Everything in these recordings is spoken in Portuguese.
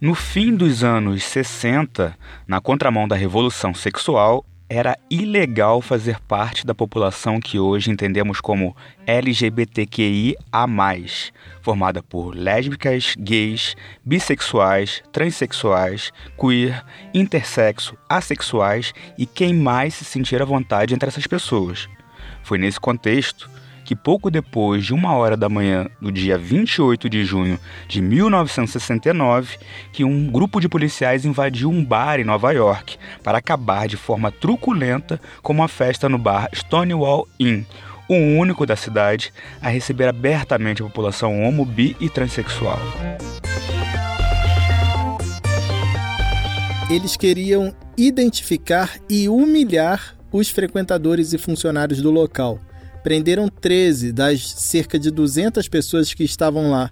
No fim dos anos 60, na contramão da revolução sexual, era ilegal fazer parte da população que hoje entendemos como LGBTQIA, formada por lésbicas, gays, bissexuais, transexuais, queer, intersexo, assexuais e quem mais se sentir à vontade entre essas pessoas. Foi nesse contexto que pouco depois de uma hora da manhã do dia 28 de junho de 1969, que um grupo de policiais invadiu um bar em Nova York para acabar de forma truculenta com uma festa no bar Stonewall Inn, o único da cidade a receber abertamente a população homo, bi e transexual. Eles queriam identificar e humilhar os frequentadores e funcionários do local prenderam 13 das cerca de 200 pessoas que estavam lá.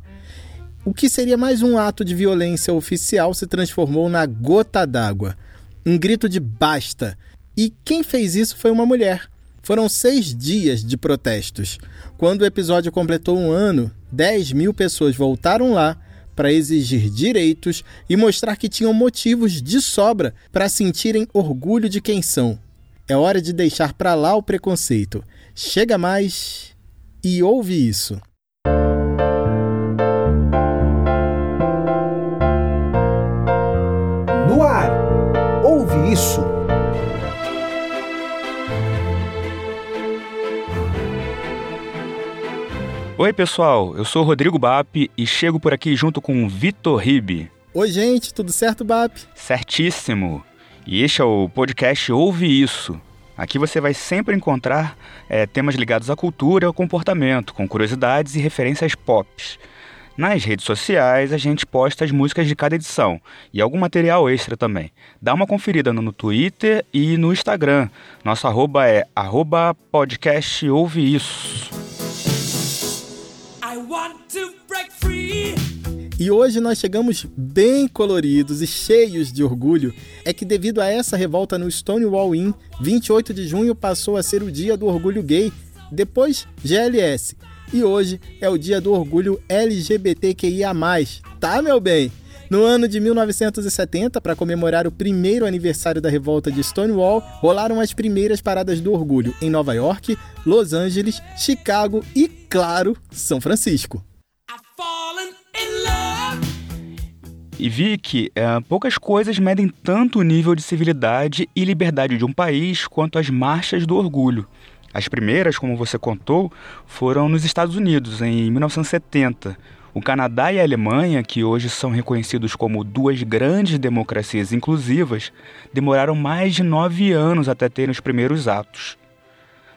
O que seria mais um ato de violência oficial se transformou na gota d'água. Um grito de basta. E quem fez isso foi uma mulher. Foram seis dias de protestos. Quando o episódio completou um ano, 10 mil pessoas voltaram lá para exigir direitos e mostrar que tinham motivos de sobra para sentirem orgulho de quem são. É hora de deixar para lá o preconceito. Chega mais e ouve isso. No ar, ouve isso. Oi, pessoal, eu sou Rodrigo Bap e chego por aqui junto com Vitor Ribe. Oi, gente, tudo certo, Bap? Certíssimo. E este é o podcast Ouve Isso. Aqui você vai sempre encontrar é, temas ligados à cultura e ao comportamento, com curiosidades e referências pop. Nas redes sociais, a gente posta as músicas de cada edição e algum material extra também. Dá uma conferida no Twitter e no Instagram. Nosso arroba é arroba podcast Ouve Isso. I want to break free. E hoje nós chegamos bem coloridos e cheios de orgulho. É que devido a essa revolta no Stonewall Inn, 28 de junho passou a ser o dia do orgulho gay, depois GLS. E hoje é o dia do orgulho LGBTQIA+. Tá, meu bem? No ano de 1970, para comemorar o primeiro aniversário da revolta de Stonewall, rolaram as primeiras paradas do orgulho em Nova York, Los Angeles, Chicago e, claro, São Francisco. E vi que é, poucas coisas medem tanto o nível de civilidade e liberdade de um país quanto as marchas do orgulho. As primeiras, como você contou, foram nos Estados Unidos, em 1970. O Canadá e a Alemanha, que hoje são reconhecidos como duas grandes democracias inclusivas, demoraram mais de nove anos até terem os primeiros atos.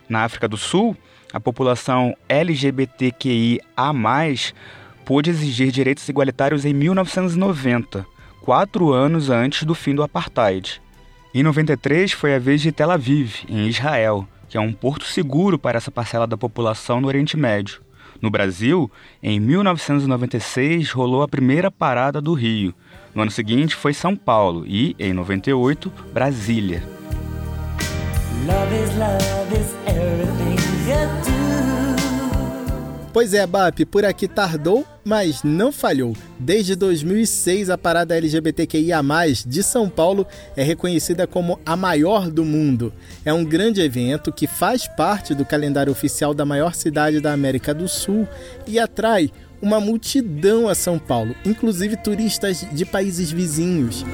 Na África do Sul, a população LGBTQIA pôde exigir direitos igualitários em 1990, quatro anos antes do fim do apartheid. Em 93 foi a vez de Tel Aviv, em Israel, que é um porto seguro para essa parcela da população no Oriente Médio. No Brasil, em 1996 rolou a primeira parada do Rio. No ano seguinte foi São Paulo e, em 98, Brasília. Love is love is Pois é, BAP, por aqui tardou, mas não falhou. Desde 2006, a parada LGBTQIA, de São Paulo, é reconhecida como a maior do mundo. É um grande evento que faz parte do calendário oficial da maior cidade da América do Sul e atrai uma multidão a São Paulo, inclusive turistas de países vizinhos.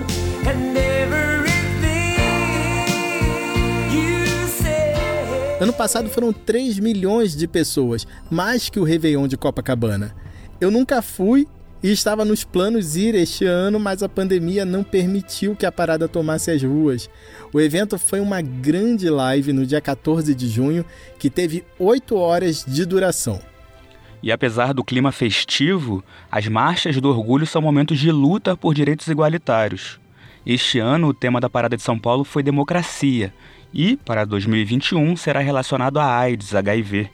Ano passado foram 3 milhões de pessoas, mais que o Réveillon de Copacabana. Eu nunca fui e estava nos planos ir este ano, mas a pandemia não permitiu que a parada tomasse as ruas. O evento foi uma grande live no dia 14 de junho, que teve 8 horas de duração. E apesar do clima festivo, as marchas do orgulho são momentos de luta por direitos igualitários. Este ano, o tema da Parada de São Paulo foi democracia, e, para 2021, será relacionado à AIDS, HIV.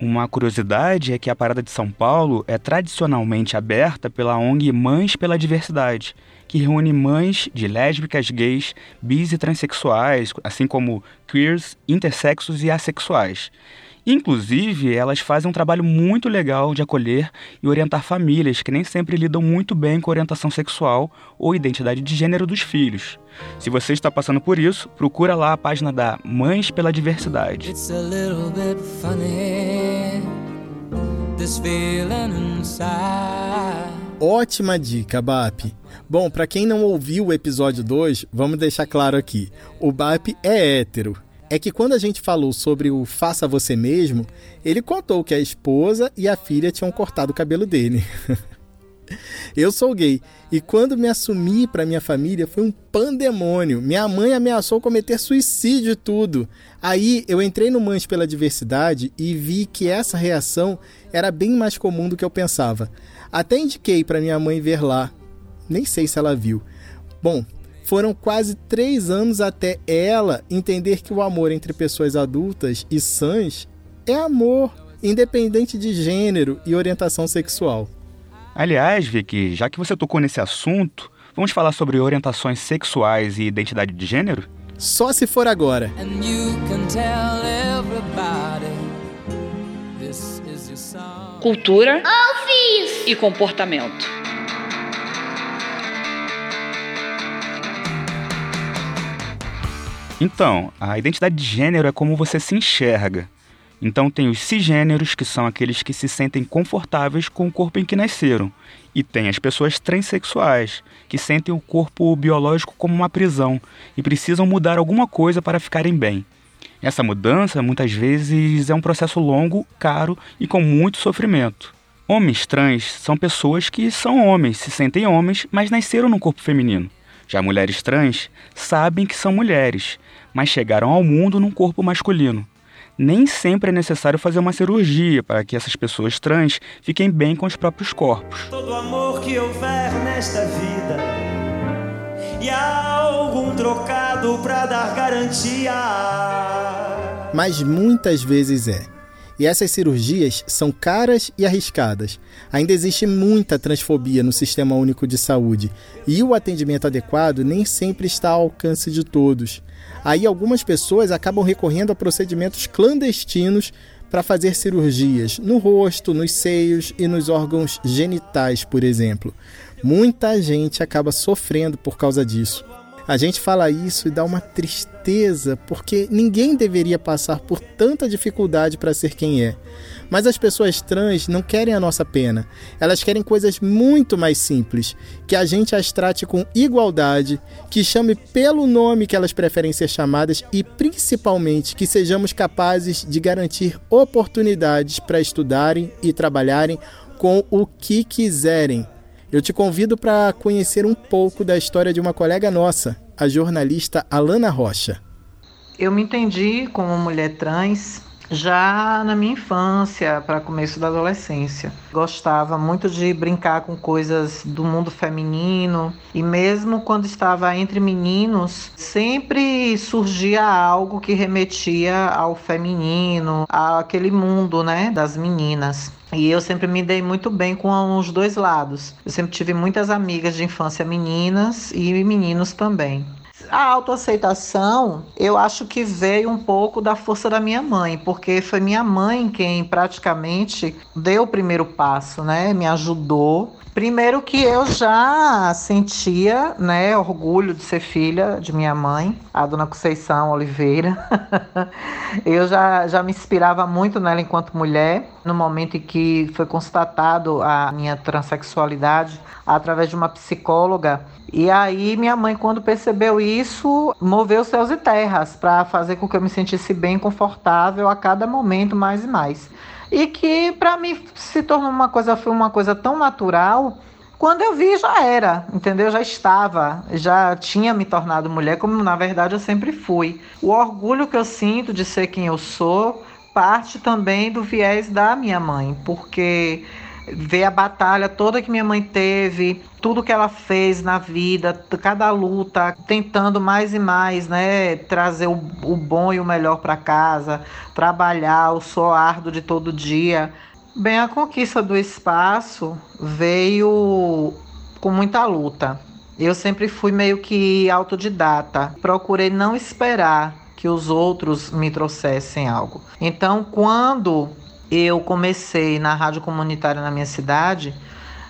Uma curiosidade é que a Parada de São Paulo é tradicionalmente aberta pela ONG Mães pela Diversidade, que reúne mães de lésbicas, gays, bis e transexuais, assim como queers, intersexos e assexuais. Inclusive, elas fazem um trabalho muito legal de acolher e orientar famílias que nem sempre lidam muito bem com a orientação sexual ou identidade de gênero dos filhos. Se você está passando por isso, procura lá a página da Mães pela Diversidade. Ótima dica, BAP. Bom, para quem não ouviu o episódio 2, vamos deixar claro aqui. O BAP é hétero é que quando a gente falou sobre o faça você mesmo, ele contou que a esposa e a filha tinham cortado o cabelo dele. Eu sou gay e quando me assumi para minha família foi um pandemônio. Minha mãe ameaçou cometer suicídio e tudo. Aí eu entrei no Mães pela Diversidade e vi que essa reação era bem mais comum do que eu pensava. Até indiquei para minha mãe ver lá. Nem sei se ela viu. Bom, foram quase três anos até ela entender que o amor entre pessoas adultas e sãs é amor, independente de gênero e orientação sexual. Aliás, Vicky, já que você tocou nesse assunto, vamos falar sobre orientações sexuais e identidade de gênero? Só se for agora. Cultura e comportamento. Então, a identidade de gênero é como você se enxerga. Então tem os cisgêneros, que são aqueles que se sentem confortáveis com o corpo em que nasceram. E tem as pessoas transexuais, que sentem o corpo biológico como uma prisão e precisam mudar alguma coisa para ficarem bem. Essa mudança, muitas vezes, é um processo longo, caro e com muito sofrimento. Homens trans são pessoas que são homens, se sentem homens, mas nasceram num corpo feminino. Já mulheres trans sabem que são mulheres, mas chegaram ao mundo num corpo masculino. Nem sempre é necessário fazer uma cirurgia para que essas pessoas trans fiquem bem com os próprios corpos. Todo amor que houver nesta vida e há algum trocado para dar garantia. Mas muitas vezes é. E essas cirurgias são caras e arriscadas. Ainda existe muita transfobia no Sistema Único de Saúde e o atendimento adequado nem sempre está ao alcance de todos. Aí algumas pessoas acabam recorrendo a procedimentos clandestinos para fazer cirurgias no rosto, nos seios e nos órgãos genitais, por exemplo. Muita gente acaba sofrendo por causa disso. A gente fala isso e dá uma tristeza, porque ninguém deveria passar por tanta dificuldade para ser quem é. Mas as pessoas trans não querem a nossa pena. Elas querem coisas muito mais simples, que a gente as trate com igualdade, que chame pelo nome que elas preferem ser chamadas e principalmente que sejamos capazes de garantir oportunidades para estudarem e trabalharem com o que quiserem, eu te convido para conhecer um pouco da história de uma colega nossa, a jornalista Alana Rocha. Eu me entendi como mulher trans já na minha infância, para começo da adolescência. Gostava muito de brincar com coisas do mundo feminino e mesmo quando estava entre meninos, sempre surgia algo que remetia ao feminino, àquele mundo, né, das meninas. E eu sempre me dei muito bem com os dois lados. Eu sempre tive muitas amigas de infância meninas e meninos também. A autoaceitação, eu acho que veio um pouco da força da minha mãe, porque foi minha mãe quem praticamente deu o primeiro passo, né? Me ajudou Primeiro que eu já sentia, né, orgulho de ser filha de minha mãe, a dona Conceição Oliveira. eu já, já me inspirava muito nela enquanto mulher. No momento em que foi constatado a minha transexualidade através de uma psicóloga. E aí minha mãe, quando percebeu isso, moveu céus e terras para fazer com que eu me sentisse bem confortável a cada momento mais e mais e que para mim se tornou uma coisa foi uma coisa tão natural quando eu vi já era, entendeu? Já estava, já tinha me tornado mulher, como na verdade eu sempre fui. O orgulho que eu sinto de ser quem eu sou parte também do viés da minha mãe, porque ver a batalha toda que minha mãe teve, tudo que ela fez na vida, cada luta, tentando mais e mais, né, trazer o, o bom e o melhor para casa, trabalhar o soardo de todo dia. Bem, a conquista do espaço veio com muita luta. Eu sempre fui meio que autodidata. Procurei não esperar que os outros me trouxessem algo. Então, quando eu comecei na rádio comunitária na minha cidade,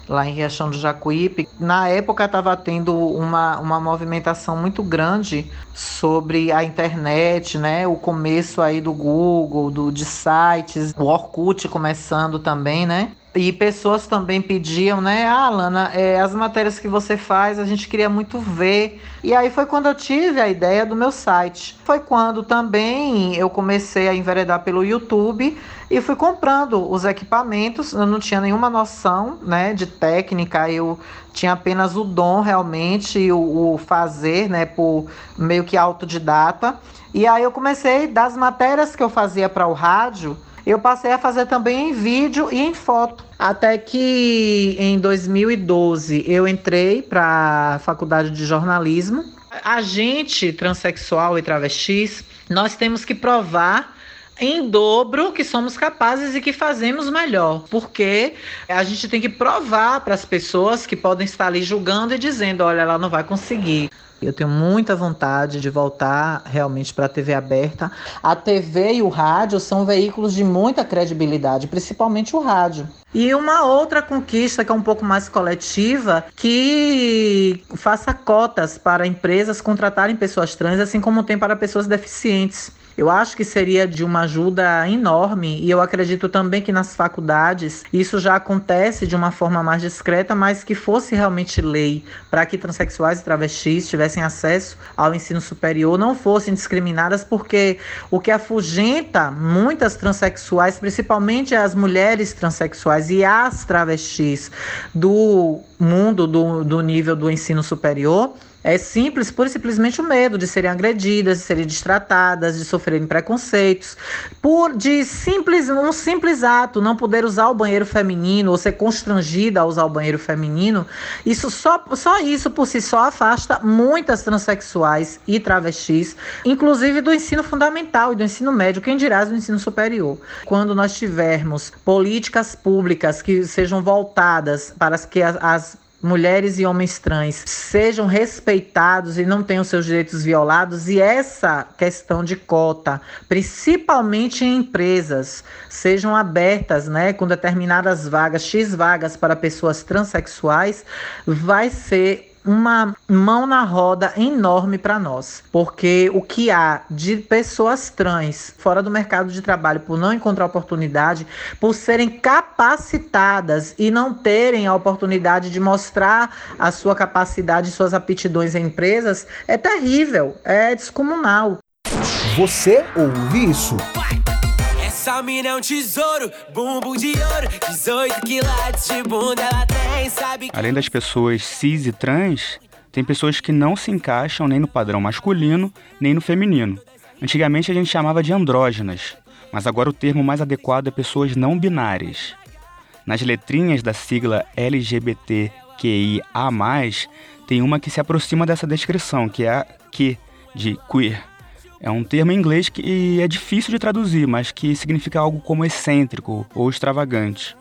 lá em Riachão do Jacuípe. Na época estava tendo uma, uma movimentação muito grande sobre a internet, né? O começo aí do Google, do, de sites, o Orkut começando também, né? E pessoas também pediam, né? Ah, Lana, é, as matérias que você faz, a gente queria muito ver. E aí foi quando eu tive a ideia do meu site. Foi quando também eu comecei a enveredar pelo YouTube e fui comprando os equipamentos. Eu não tinha nenhuma noção, né, de técnica. Eu tinha apenas o dom realmente, o, o fazer, né, por meio que autodidata. E aí eu comecei das matérias que eu fazia para o rádio eu passei a fazer também em vídeo e em foto. Até que em 2012 eu entrei para a faculdade de jornalismo. A gente, transexual e travestis, nós temos que provar em dobro que somos capazes e que fazemos melhor, porque a gente tem que provar para as pessoas que podem estar ali julgando e dizendo: olha, ela não vai conseguir. Eu tenho muita vontade de voltar realmente para a TV aberta. A TV e o rádio são veículos de muita credibilidade, principalmente o rádio. E uma outra conquista que é um pouco mais coletiva, que faça cotas para empresas contratarem pessoas trans, assim como tem para pessoas deficientes. Eu acho que seria de uma ajuda enorme e eu acredito também que nas faculdades isso já acontece de uma forma mais discreta, mas que fosse realmente lei para que transexuais e travestis tivessem acesso ao ensino superior, não fossem discriminadas, porque o que afugenta muitas transexuais, principalmente as mulheres transexuais e as travestis do mundo do, do nível do ensino superior, é simples, e simplesmente o medo de serem agredidas, de serem destratadas, de sofrerem preconceitos, por de simples um simples ato, não poder usar o banheiro feminino ou ser constrangida a usar o banheiro feminino. Isso só só isso por si só afasta muitas transexuais e travestis, inclusive do ensino fundamental e do ensino médio, quem dirá do ensino superior. Quando nós tivermos políticas públicas que sejam voltadas para que as, as mulheres e homens trans sejam respeitados e não tenham seus direitos violados e essa questão de cota, principalmente em empresas, sejam abertas, né, com determinadas vagas, X vagas para pessoas transexuais, vai ser uma mão na roda enorme para nós, porque o que há de pessoas trans fora do mercado de trabalho por não encontrar oportunidade, por serem capacitadas e não terem a oportunidade de mostrar a sua capacidade e suas aptidões em empresas, é terrível, é descomunal. Você ouve isso? Mina é um tesouro, bumbum de ouro, 18 quilates de bunda ela tem, sabe? Além das pessoas cis e trans, tem pessoas que não se encaixam nem no padrão masculino, nem no feminino. Antigamente a gente chamava de andrógenas, mas agora o termo mais adequado é pessoas não binárias. Nas letrinhas da sigla LGBTQIA+, tem uma que se aproxima dessa descrição, que é a Q, de queer. É um termo em inglês que é difícil de traduzir, mas que significa algo como excêntrico ou extravagante.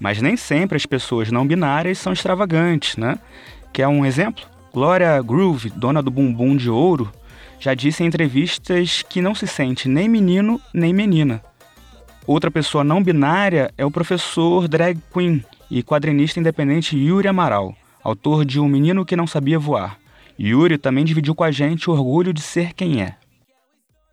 Mas nem sempre as pessoas não binárias são extravagantes, né? Quer um exemplo? Gloria Groove, dona do Bumbum de Ouro, já disse em entrevistas que não se sente nem menino nem menina. Outra pessoa não binária é o professor drag queen e quadrinista independente Yuri Amaral, autor de Um Menino que Não Sabia Voar. Yuri também dividiu com a gente o orgulho de ser quem é.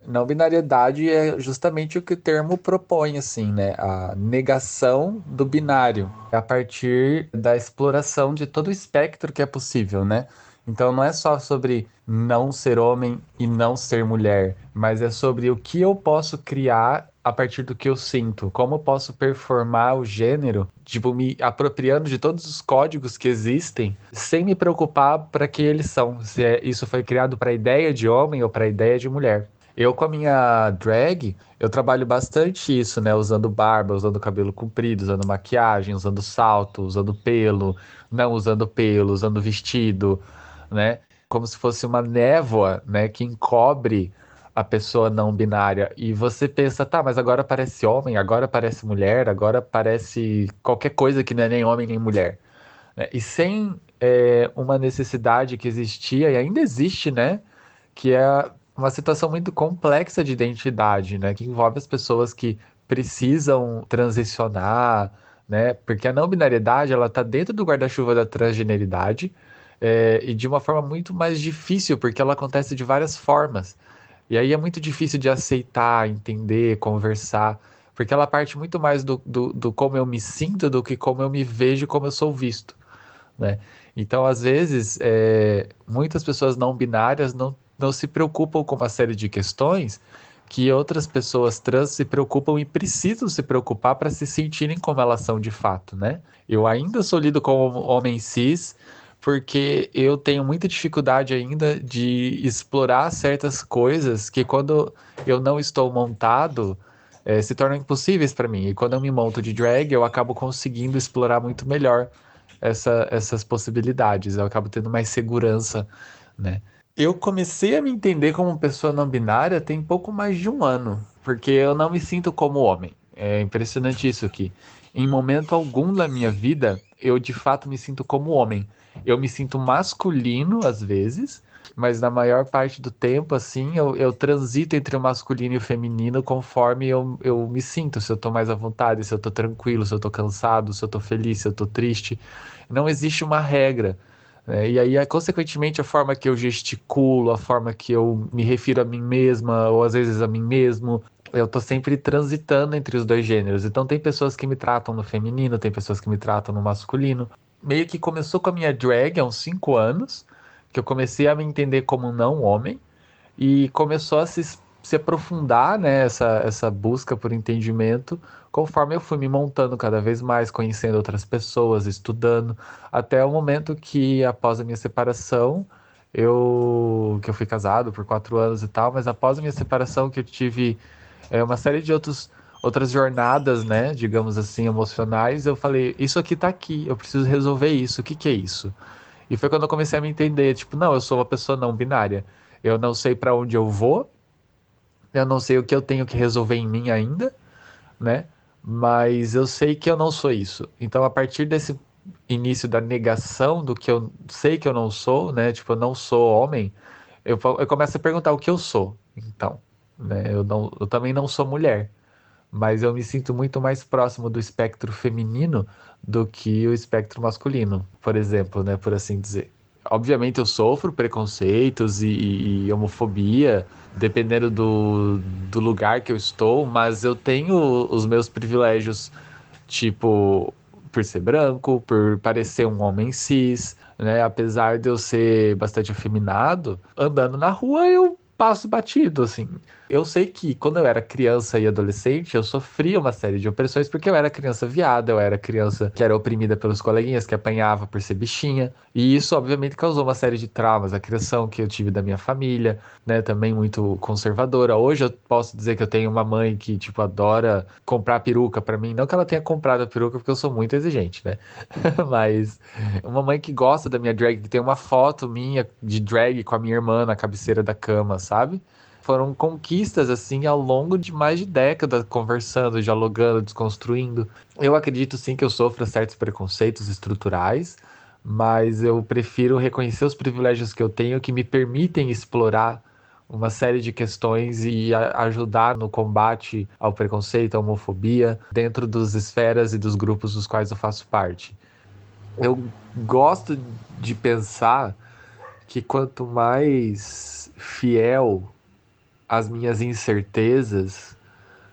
Não binariedade é justamente o que o termo propõe, assim, né? A negação do binário, a partir da exploração de todo o espectro que é possível, né? Então não é só sobre não ser homem e não ser mulher, mas é sobre o que eu posso criar a partir do que eu sinto, como eu posso performar o gênero, tipo me apropriando de todos os códigos que existem, sem me preocupar para que eles são, se é, isso foi criado para a ideia de homem ou para a ideia de mulher. Eu, com a minha drag, eu trabalho bastante isso, né? Usando barba, usando cabelo comprido, usando maquiagem, usando salto, usando pelo, não usando pelo, usando vestido, né? Como se fosse uma névoa, né? Que encobre a pessoa não binária. E você pensa, tá, mas agora parece homem, agora parece mulher, agora parece qualquer coisa que não é nem homem nem mulher. Né? E sem é uma necessidade que existia e ainda existe, né? Que é uma situação muito complexa de identidade, né? Que envolve as pessoas que precisam transicionar, né? Porque a não binariedade ela está dentro do guarda-chuva da transgeneridade é, e de uma forma muito mais difícil, porque ela acontece de várias formas. E aí é muito difícil de aceitar, entender, conversar, porque ela parte muito mais do, do, do como eu me sinto do que como eu me vejo, como eu sou visto, né? Então, às vezes, é, muitas pessoas não binárias não, não se preocupam com uma série de questões que outras pessoas trans se preocupam e precisam se preocupar para se sentirem como elas são de fato, né? Eu ainda sou lido como homem cis porque eu tenho muita dificuldade ainda de explorar certas coisas que quando eu não estou montado é, se tornam impossíveis para mim. E quando eu me monto de drag, eu acabo conseguindo explorar muito melhor essa, essas possibilidades. Eu acabo tendo mais segurança, né? Eu comecei a me entender como pessoa não binária tem pouco mais de um ano, porque eu não me sinto como homem. É impressionante isso aqui. Em momento algum da minha vida, eu de fato me sinto como homem. Eu me sinto masculino às vezes, mas na maior parte do tempo, assim, eu, eu transito entre o masculino e o feminino conforme eu, eu me sinto. Se eu tô mais à vontade, se eu tô tranquilo, se eu tô cansado, se eu tô feliz, se eu tô triste. Não existe uma regra. É, e aí, consequentemente, a forma que eu gesticulo, a forma que eu me refiro a mim mesma, ou às vezes a mim mesmo, eu tô sempre transitando entre os dois gêneros. Então, tem pessoas que me tratam no feminino, tem pessoas que me tratam no masculino. Meio que começou com a minha drag há uns 5 anos, que eu comecei a me entender como não homem, e começou a se, se aprofundar né, essa, essa busca por entendimento conforme eu fui me montando cada vez mais, conhecendo outras pessoas, estudando, até o momento que, após a minha separação, eu que eu fui casado por quatro anos e tal, mas após a minha separação que eu tive é, uma série de outros outras jornadas, né, digamos assim, emocionais, eu falei, isso aqui tá aqui, eu preciso resolver isso, o que que é isso? E foi quando eu comecei a me entender, tipo, não, eu sou uma pessoa não binária. Eu não sei para onde eu vou, eu não sei o que eu tenho que resolver em mim ainda, né? mas eu sei que eu não sou isso. Então, a partir desse início da negação do que eu sei que eu não sou, né? Tipo, eu não sou homem, eu, eu começo a perguntar o que eu sou. Então, né? Eu, não, eu também não sou mulher, mas eu me sinto muito mais próximo do espectro feminino do que o espectro masculino, por exemplo, né? Por assim dizer. Obviamente, eu sofro preconceitos e, e homofobia dependendo do, do lugar que eu estou, mas eu tenho os meus privilégios, tipo, por ser branco, por parecer um homem cis, né? Apesar de eu ser bastante afeminado, andando na rua eu passo batido, assim. Eu sei que quando eu era criança e adolescente, eu sofria uma série de opressões porque eu era criança viada, eu era criança que era oprimida pelos coleguinhas, que apanhava por ser bichinha. E isso, obviamente, causou uma série de traumas. A criação que eu tive da minha família, né, também muito conservadora. Hoje eu posso dizer que eu tenho uma mãe que, tipo, adora comprar peruca para mim. Não que ela tenha comprado a peruca, porque eu sou muito exigente, né? Mas uma mãe que gosta da minha drag, que tem uma foto minha de drag com a minha irmã na cabeceira da cama, sabe? Foram conquistas assim ao longo de mais de décadas, conversando, dialogando, desconstruindo. Eu acredito sim que eu sofro certos preconceitos estruturais, mas eu prefiro reconhecer os privilégios que eu tenho que me permitem explorar uma série de questões e ajudar no combate ao preconceito, à homofobia, dentro das esferas e dos grupos dos quais eu faço parte. Eu gosto de pensar que quanto mais fiel as minhas incertezas,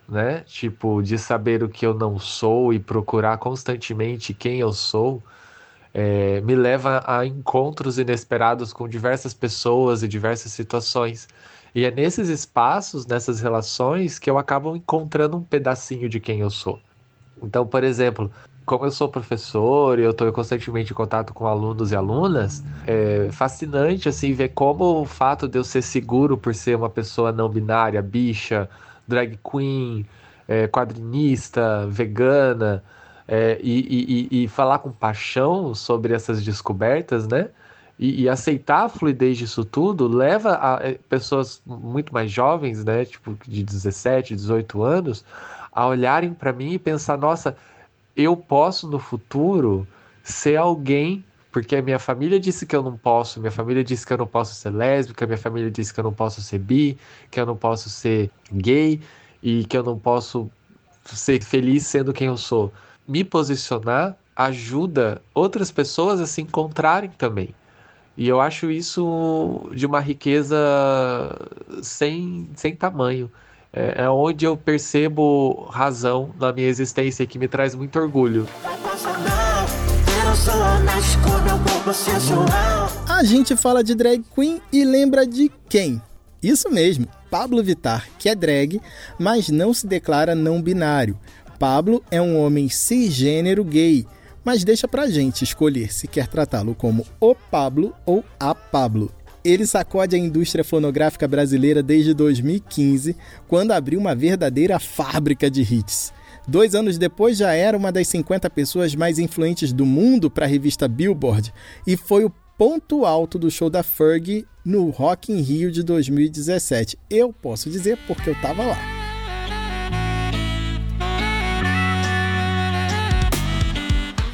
né? Tipo, de saber o que eu não sou e procurar constantemente quem eu sou, é, me leva a encontros inesperados com diversas pessoas e diversas situações. E é nesses espaços, nessas relações, que eu acabo encontrando um pedacinho de quem eu sou. Então, por exemplo, como eu sou professor e eu estou constantemente em contato com alunos e alunas, é fascinante assim ver como o fato de eu ser seguro por ser uma pessoa não binária, bicha, drag queen, é, quadrinista, vegana, é, e, e, e, falar com paixão sobre essas descobertas, né? E, e, aceitar a fluidez disso tudo leva a é, pessoas muito mais jovens, né? Tipo de 17, 18 anos, a olharem para mim e pensar: nossa eu posso no futuro ser alguém porque a minha família disse que eu não posso, minha família disse que eu não posso ser lésbica, minha família disse que eu não posso ser bi, que eu não posso ser gay e que eu não posso ser feliz sendo quem eu sou. Me posicionar ajuda outras pessoas a se encontrarem também. E eu acho isso de uma riqueza sem, sem tamanho. É, é onde eu percebo razão na minha existência que me traz muito orgulho. A gente fala de drag queen e lembra de quem? Isso mesmo, Pablo Vitar, que é drag, mas não se declara não binário. Pablo é um homem cisgênero gay, mas deixa pra gente escolher se quer tratá-lo como o Pablo ou a Pablo. Ele sacode a indústria fonográfica brasileira desde 2015, quando abriu uma verdadeira fábrica de hits. Dois anos depois já era uma das 50 pessoas mais influentes do mundo para a revista Billboard e foi o ponto alto do show da Fergie no Rock in Rio de 2017. Eu posso dizer porque eu estava lá.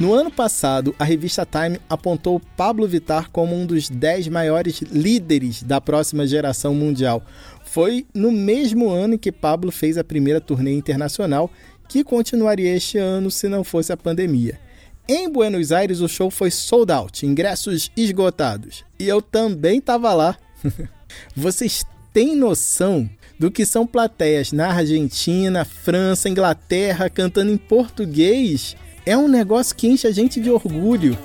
No ano passado, a revista Time apontou Pablo Vittar como um dos 10 maiores líderes da próxima geração mundial. Foi no mesmo ano que Pablo fez a primeira turnê internacional, que continuaria este ano se não fosse a pandemia. Em Buenos Aires, o show foi sold out, ingressos esgotados. E eu também estava lá. Vocês têm noção do que são plateias na Argentina, França, Inglaterra cantando em português? É um negócio que enche a gente de orgulho.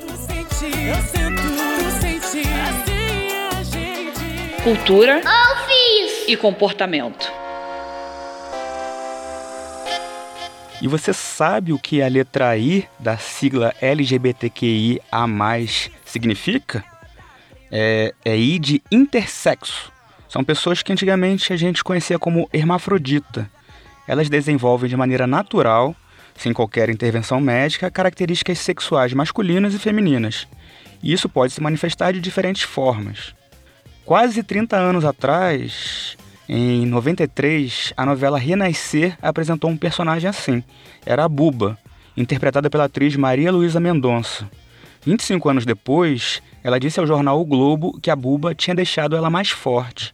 Cultura e comportamento. E você sabe o que a letra I da sigla LGBTQIA significa? É, é I de intersexo. São pessoas que antigamente a gente conhecia como hermafrodita. Elas desenvolvem de maneira natural, sem qualquer intervenção médica, características sexuais masculinas e femininas. E isso pode se manifestar de diferentes formas. Quase 30 anos atrás, em 93, a novela Renascer apresentou um personagem assim. Era a Buba, interpretada pela atriz Maria Luísa Mendonça. 25 anos depois, ela disse ao jornal O Globo que a Buba tinha deixado ela mais forte.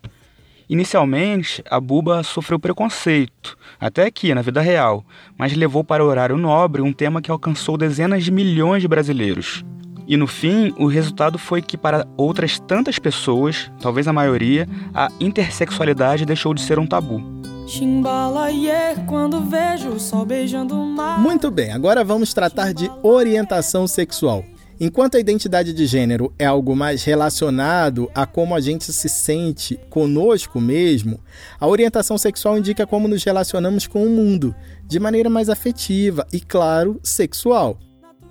Inicialmente, a Buba sofreu preconceito, até aqui, na vida real, mas levou para o horário nobre um tema que alcançou dezenas de milhões de brasileiros. E no fim, o resultado foi que, para outras tantas pessoas, talvez a maioria, a intersexualidade deixou de ser um tabu. Muito bem, agora vamos tratar de orientação sexual. Enquanto a identidade de gênero é algo mais relacionado a como a gente se sente conosco mesmo, a orientação sexual indica como nos relacionamos com o mundo, de maneira mais afetiva e, claro, sexual.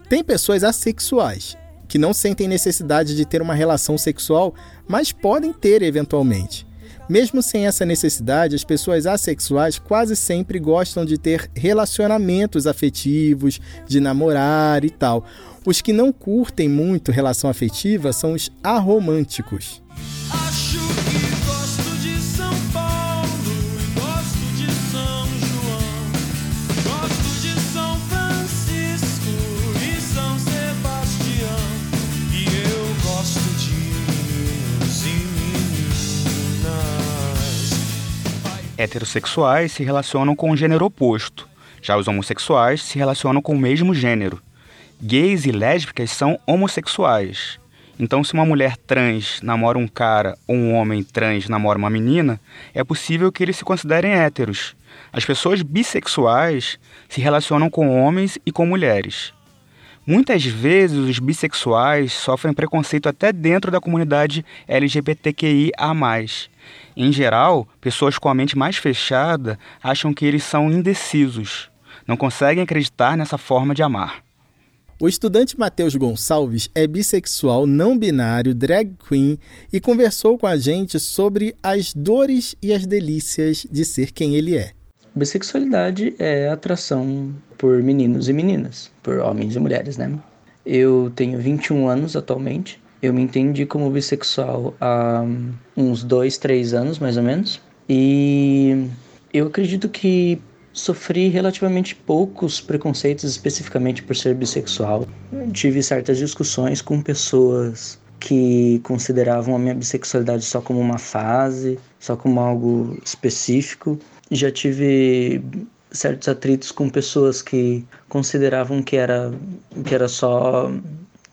Tem pessoas assexuais, que não sentem necessidade de ter uma relação sexual, mas podem ter eventualmente. Mesmo sem essa necessidade, as pessoas assexuais quase sempre gostam de ter relacionamentos afetivos, de namorar e tal. Os que não curtem muito relação afetiva são os aromânticos. Heterossexuais se relacionam com o gênero oposto, já os homossexuais se relacionam com o mesmo gênero. Gays e lésbicas são homossexuais. Então, se uma mulher trans namora um cara ou um homem trans namora uma menina, é possível que eles se considerem héteros. As pessoas bissexuais se relacionam com homens e com mulheres. Muitas vezes os bissexuais sofrem preconceito até dentro da comunidade LGBTQIA. Em geral, pessoas com a mente mais fechada acham que eles são indecisos, não conseguem acreditar nessa forma de amar. O estudante Matheus Gonçalves é bissexual, não binário, drag queen e conversou com a gente sobre as dores e as delícias de ser quem ele é. Bissexualidade é atração por meninos e meninas, por homens e mulheres, né? Eu tenho 21 anos atualmente eu me entendi como bissexual há uns dois, três anos, mais ou menos. E eu acredito que sofri relativamente poucos preconceitos especificamente por ser bissexual. tive certas discussões com pessoas que consideravam a minha bissexualidade só como uma fase, só como algo específico. Já tive certos atritos com pessoas que consideravam que era que era só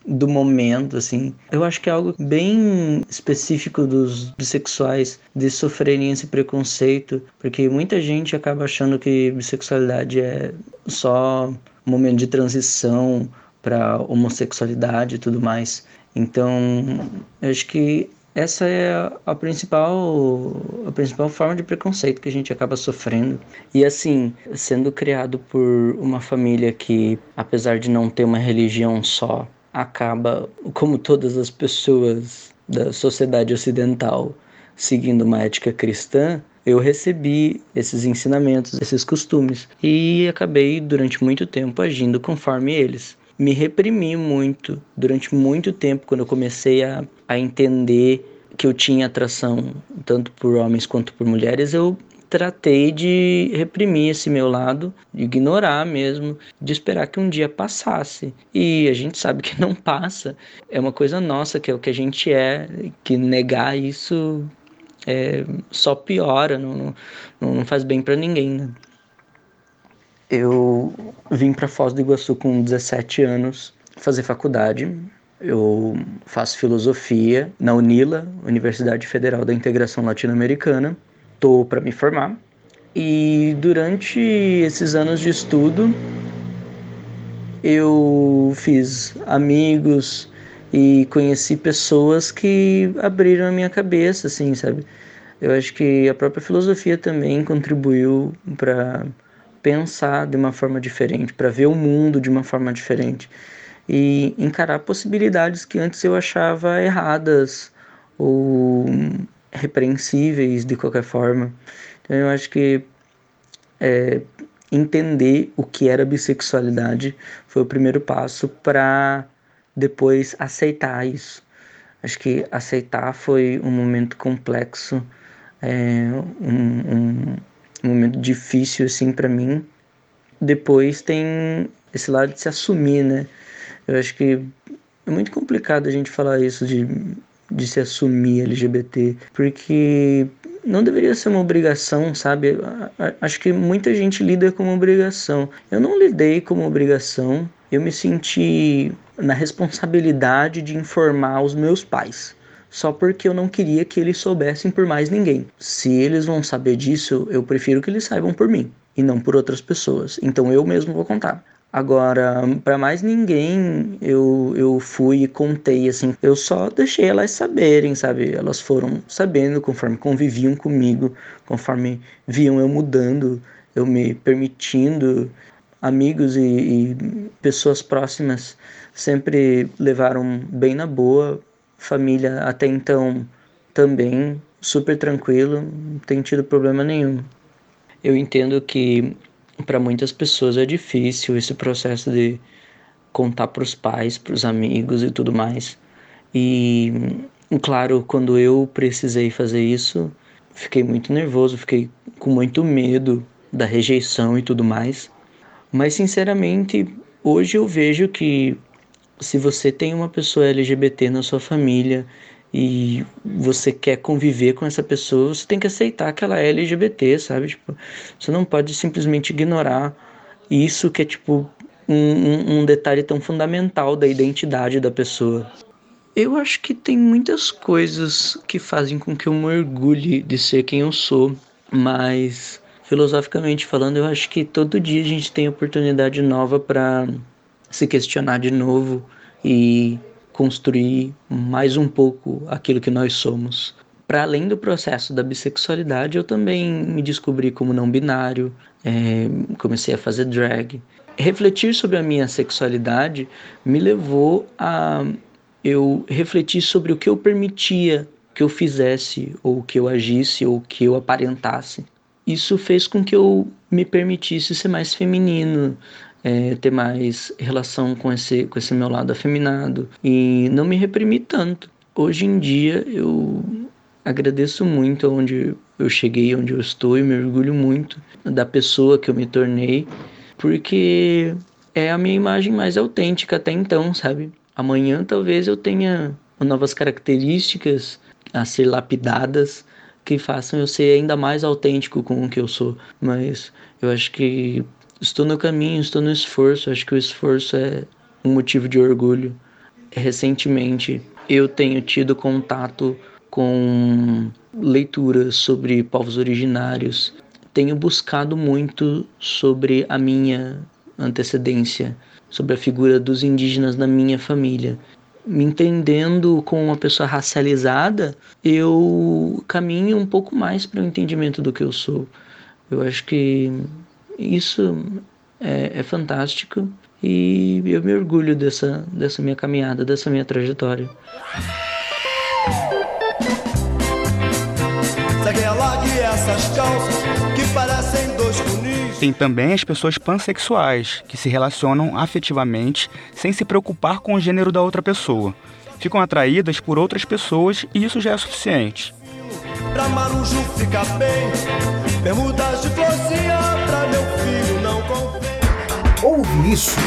do momento, assim. Eu acho que é algo bem específico dos bissexuais de sofrerem esse preconceito, porque muita gente acaba achando que bissexualidade é só um momento de transição para homossexualidade e tudo mais. Então, eu acho que essa é a, principal a principal forma de preconceito que a gente acaba sofrendo. E assim, sendo criado por uma família que, apesar de não ter uma religião só, acaba, como todas as pessoas da sociedade ocidental, seguindo uma ética cristã, eu recebi esses ensinamentos, esses costumes e acabei durante muito tempo agindo conforme eles. Me reprimi muito durante muito tempo quando eu comecei a, a entender que eu tinha atração tanto por homens quanto por mulheres, eu tratei de reprimir esse meu lado, de ignorar mesmo, de esperar que um dia passasse. E a gente sabe que não passa. É uma coisa nossa, que é o que a gente é, que negar isso é, só piora, não, não, não faz bem para ninguém. Né? Eu vim para Foz do Iguaçu com 17 anos fazer faculdade. Eu faço filosofia na UNILA, Universidade Federal da Integração Latino-Americana tô para me formar. E durante esses anos de estudo, eu fiz amigos e conheci pessoas que abriram a minha cabeça, assim, sabe? Eu acho que a própria filosofia também contribuiu para pensar de uma forma diferente, para ver o mundo de uma forma diferente e encarar possibilidades que antes eu achava erradas ou repreensíveis de qualquer forma. Então eu acho que é, entender o que era bissexualidade foi o primeiro passo para depois aceitar isso. Acho que aceitar foi um momento complexo, é, um, um, um momento difícil assim para mim. Depois tem esse lado de se assumir, né? Eu acho que é muito complicado a gente falar isso de de se assumir LGBT, porque não deveria ser uma obrigação, sabe? Acho que muita gente lida como obrigação. Eu não lidei como obrigação, eu me senti na responsabilidade de informar os meus pais. Só porque eu não queria que eles soubessem por mais ninguém. Se eles vão saber disso, eu prefiro que eles saibam por mim e não por outras pessoas. Então eu mesmo vou contar. Agora, para mais ninguém, eu, eu fui e contei, assim. Eu só deixei elas saberem, sabe? Elas foram sabendo conforme conviviam comigo, conforme viam eu mudando, eu me permitindo. Amigos e, e pessoas próximas sempre levaram bem na boa. Família até então também super tranquilo, não tem tido problema nenhum. Eu entendo que para muitas pessoas é difícil esse processo de contar para os pais, para os amigos e tudo mais. E claro, quando eu precisei fazer isso, fiquei muito nervoso, fiquei com muito medo da rejeição e tudo mais. Mas sinceramente, hoje eu vejo que se você tem uma pessoa LGBT na sua família e você quer conviver com essa pessoa, você tem que aceitar que ela é LGBT, sabe? Tipo, você não pode simplesmente ignorar isso que é tipo um, um detalhe tão fundamental da identidade da pessoa. Eu acho que tem muitas coisas que fazem com que eu mergulhe de ser quem eu sou, mas filosoficamente falando, eu acho que todo dia a gente tem oportunidade nova para se questionar de novo e construir mais um pouco aquilo que nós somos. Para além do processo da bissexualidade, eu também me descobri como não binário, é, comecei a fazer drag. Refletir sobre a minha sexualidade me levou a eu refletir sobre o que eu permitia que eu fizesse, ou que eu agisse, ou que eu aparentasse. Isso fez com que eu me permitisse ser mais feminino, é, ter mais relação com esse, com esse meu lado afeminado e não me reprimir tanto. Hoje em dia eu agradeço muito onde eu cheguei onde eu estou e me orgulho muito da pessoa que eu me tornei, porque é a minha imagem mais autêntica até então, sabe? Amanhã talvez eu tenha novas características a ser lapidadas que façam eu ser ainda mais autêntico com o que eu sou, mas eu acho que estou no caminho, estou no esforço, acho que o esforço é um motivo de orgulho. Recentemente eu tenho tido contato com leituras sobre povos originários. Tenho buscado muito sobre a minha antecedência, sobre a figura dos indígenas na minha família. Me entendendo como uma pessoa racializada, eu caminho um pouco mais para o entendimento do que eu sou. Eu acho que isso é, é fantástico e eu me orgulho dessa, dessa minha caminhada, dessa minha trajetória. Tem também as pessoas pansexuais, que se relacionam afetivamente sem se preocupar com o gênero da outra pessoa. Ficam atraídas por outras pessoas e isso já é suficiente. Pra Marujo bem, bermudas de florzinha Ouve isso.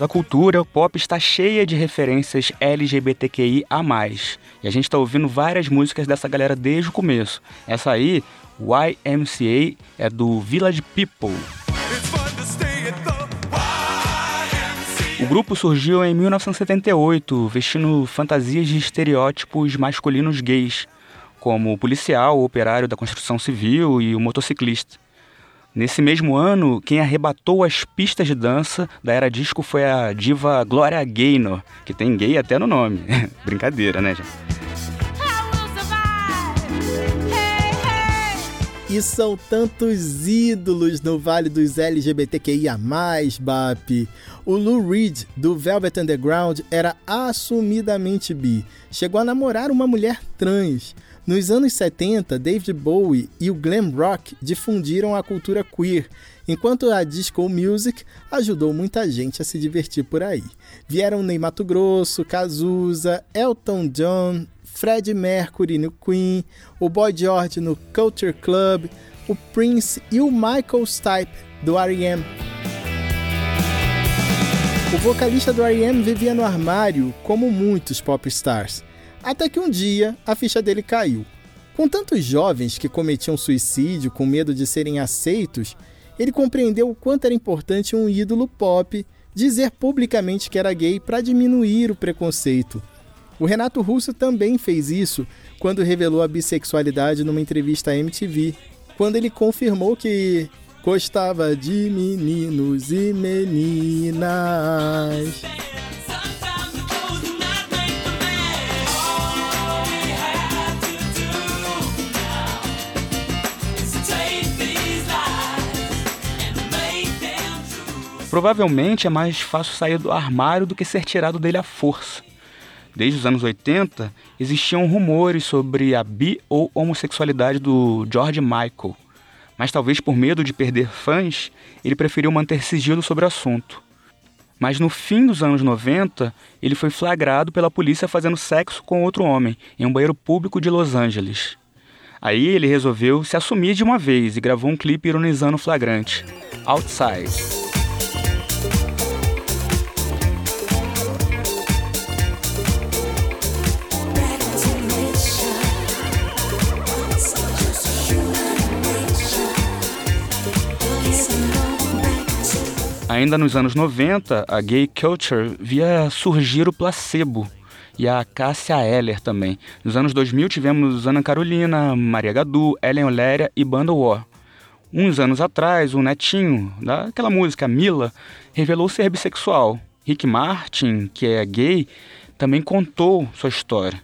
da cultura, o pop está cheia de referências LGBTQI a mais. E a gente está ouvindo várias músicas dessa galera desde o começo. Essa aí, YMCA, é do Village People. O grupo surgiu em 1978, vestindo fantasias de estereótipos masculinos gays, como o policial, o operário da construção civil e o motociclista. Nesse mesmo ano, quem arrebatou as pistas de dança da era disco foi a diva Gloria Gaynor, que tem gay até no nome. Brincadeira, né, gente? E são tantos ídolos no Vale dos LGBTQIA+, BAP. O Lou Reed, do Velvet Underground, era assumidamente bi. Chegou a namorar uma mulher trans. Nos anos 70, David Bowie e o glam rock difundiram a cultura queer, enquanto a disco music ajudou muita gente a se divertir por aí. Vieram Ney Mato Grosso, Cazuza, Elton John, Fred Mercury no Queen, o Boy George no Culture Club, o Prince e o Michael Stipe do R.E.M. O vocalista do R.E.M. vivia no armário como muitos pop stars. Até que um dia a ficha dele caiu. Com tantos jovens que cometiam suicídio com medo de serem aceitos, ele compreendeu o quanto era importante um ídolo pop dizer publicamente que era gay para diminuir o preconceito. O Renato Russo também fez isso quando revelou a bissexualidade numa entrevista à MTV, quando ele confirmou que gostava de meninos e meninas. Provavelmente é mais fácil sair do armário do que ser tirado dele à força. Desde os anos 80, existiam rumores sobre a bi ou homossexualidade do George Michael, mas talvez por medo de perder fãs, ele preferiu manter sigilo sobre o assunto. Mas no fim dos anos 90, ele foi flagrado pela polícia fazendo sexo com outro homem em um banheiro público de Los Angeles. Aí ele resolveu se assumir de uma vez e gravou um clipe ironizando o flagrante, Outside. Ainda nos anos 90, a gay culture via surgir o placebo e a Cássia Eller também. Nos anos 2000 tivemos Ana Carolina, Maria Gadu, Ellen Oléria e Banda War. Uns anos atrás, o Netinho, daquela música Mila, revelou ser bissexual. Rick Martin, que é gay, também contou sua história.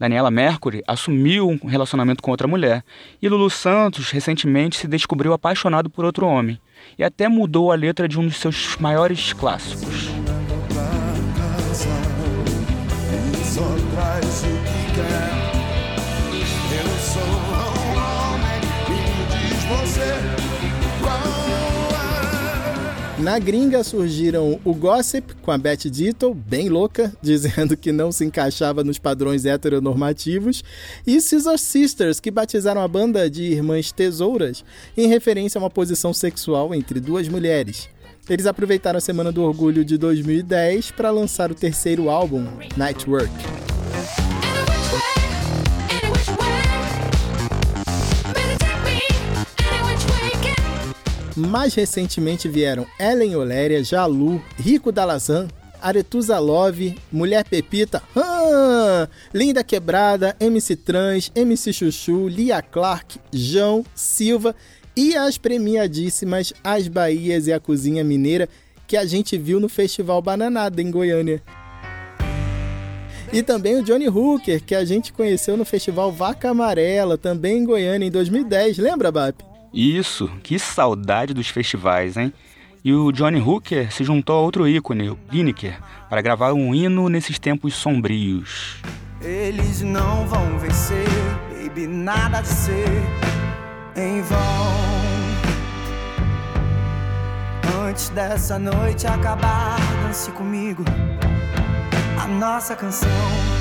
Daniela Mercury assumiu um relacionamento com outra mulher. E Lulu Santos recentemente se descobriu apaixonado por outro homem e até mudou a letra de um dos seus maiores clássicos. Na gringa surgiram o Gossip com a Beth Ditto, bem louca, dizendo que não se encaixava nos padrões heteronormativos, e Scissor Sisters, que batizaram a banda de Irmãs Tesouras em referência a uma posição sexual entre duas mulheres. Eles aproveitaram a Semana do Orgulho de 2010 para lançar o terceiro álbum, Nightwork. Mais recentemente vieram Ellen Oléria, Jalu, Rico Dalazan, Aretusa Love, Mulher Pepita, Linda Quebrada, MC Trans, MC Chuchu, Lia Clark, João, Silva e as premiadíssimas As Bahias e a Cozinha Mineira que a gente viu no Festival Bananada em Goiânia. E também o Johnny Hooker, que a gente conheceu no Festival Vaca Amarela, também em Goiânia, em 2010. Lembra, Bap? Isso, que saudade dos festivais, hein? E o Johnny Hooker se juntou a outro ícone, o Lineker, para gravar um hino nesses tempos sombrios. Eles não vão vencer, baby, nada de ser em vão. Antes dessa noite acabar, dance comigo a nossa canção.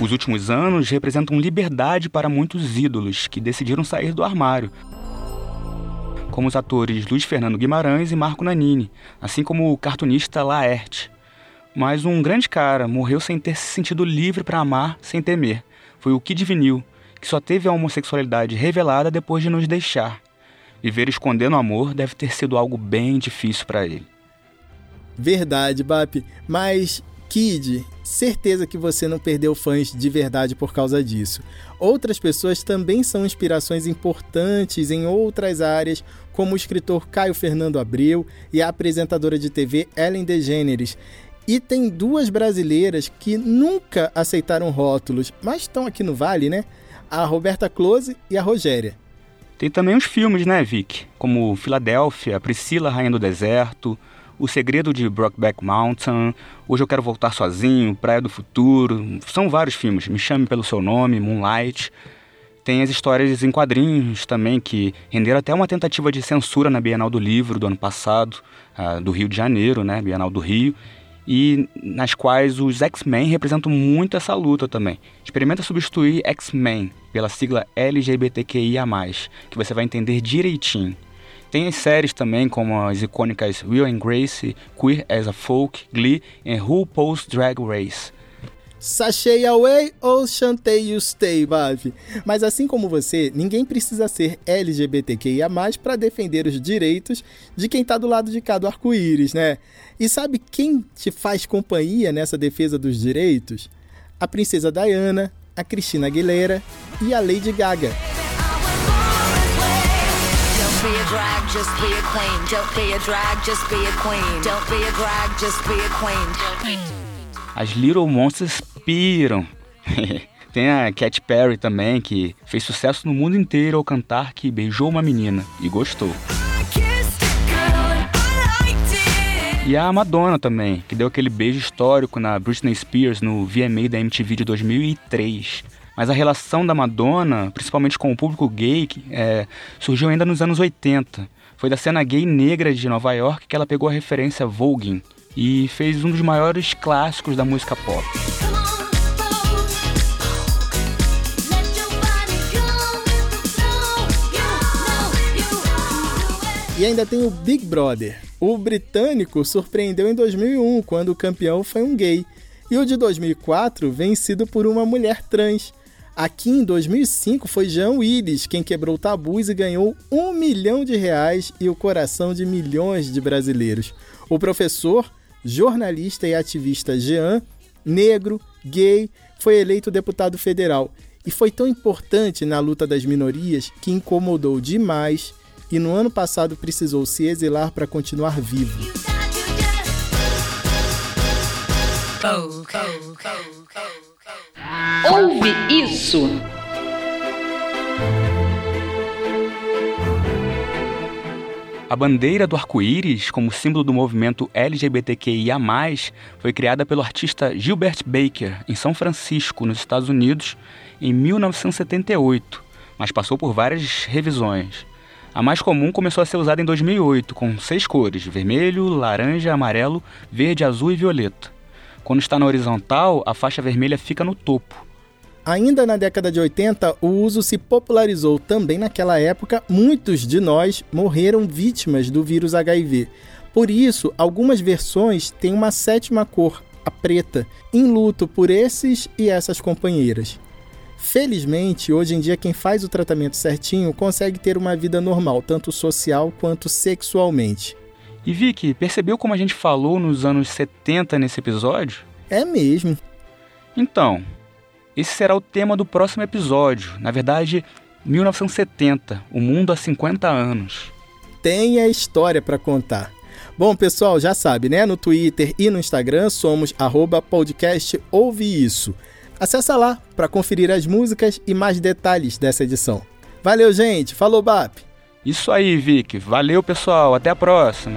Os últimos anos representam liberdade para muitos ídolos que decidiram sair do armário, como os atores Luiz Fernando Guimarães e Marco Nanini, assim como o cartunista Laerte. Mas um grande cara morreu sem ter se sentido livre para amar sem temer. Foi o Kid Vinil, que só teve a homossexualidade revelada depois de nos deixar. Viver escondendo o amor deve ter sido algo bem difícil para ele. Verdade, Bap. Mas Kid, certeza que você não perdeu fãs de verdade por causa disso. Outras pessoas também são inspirações importantes em outras áreas, como o escritor Caio Fernando Abreu e a apresentadora de TV Ellen DeGeneres. E tem duas brasileiras que nunca aceitaram rótulos, mas estão aqui no Vale, né? A Roberta Close e a Rogéria. Tem também os filmes, né, Vic? Como Filadélfia, Priscila, Rainha do Deserto, o Segredo de Brockback Mountain, Hoje Eu Quero Voltar Sozinho, Praia do Futuro. São vários filmes. Me Chame Pelo Seu Nome, Moonlight. Tem as histórias em quadrinhos também, que renderam até uma tentativa de censura na Bienal do Livro do ano passado, uh, do Rio de Janeiro, né? Bienal do Rio. E nas quais os X-Men representam muito essa luta também. Experimenta substituir X-Men pela sigla LGBTQIA, que você vai entender direitinho. Tem séries também, como as icônicas Will and Grace, Queer as a Folk, Glee e RuPaul's Drag Race. Sachei away ou chantei you stay, Bave? Mas assim como você, ninguém precisa ser LGBTQIA+, para defender os direitos de quem tá do lado de cá do arco-íris, né? E sabe quem te faz companhia nessa defesa dos direitos? A princesa Diana, a Cristina Aguilera e a Lady Gaga drag, just be a queen. Don't be a drag, just be a queen. Don't be a drag, just be a queen. As Little Monsters piram. Tem a Cat Perry também, que fez sucesso no mundo inteiro ao cantar que beijou uma menina e gostou. E a Madonna também, que deu aquele beijo histórico na Britney Spears no VMA da MTV de 2003. Mas a relação da Madonna, principalmente com o público gay, é, surgiu ainda nos anos 80. Foi da cena gay negra de Nova York que ela pegou a referência Vogue e fez um dos maiores clássicos da música pop. E ainda tem o Big Brother. O britânico surpreendeu em 2001, quando o campeão foi um gay. E o de 2004, vencido por uma mulher trans. Aqui em 2005 foi Jean Willis quem quebrou tabus e ganhou um milhão de reais e o coração de milhões de brasileiros. O professor, jornalista e ativista Jean, negro, gay, foi eleito deputado federal e foi tão importante na luta das minorias que incomodou demais e no ano passado precisou se exilar para continuar vivo. Oh, oh, oh, Ouve isso! A bandeira do arco-íris, como símbolo do movimento LGBTQIA, foi criada pelo artista Gilbert Baker em São Francisco, nos Estados Unidos, em 1978, mas passou por várias revisões. A mais comum começou a ser usada em 2008, com seis cores: vermelho, laranja, amarelo, verde, azul e violeta. Quando está na horizontal, a faixa vermelha fica no topo. Ainda na década de 80, o uso se popularizou. Também naquela época, muitos de nós morreram vítimas do vírus HIV. Por isso, algumas versões têm uma sétima cor, a preta, em luto por esses e essas companheiras. Felizmente, hoje em dia, quem faz o tratamento certinho consegue ter uma vida normal, tanto social quanto sexualmente. E Vicky, percebeu como a gente falou nos anos 70 nesse episódio? É mesmo. Então, esse será o tema do próximo episódio. Na verdade, 1970, o mundo há 50 anos. Tem a história para contar. Bom, pessoal, já sabe, né? No Twitter e no Instagram somos arroba podcast Ouve Isso. Acesse lá para conferir as músicas e mais detalhes dessa edição. Valeu, gente. Falou, BAP. Isso aí, Vic. Valeu, pessoal. Até a próxima.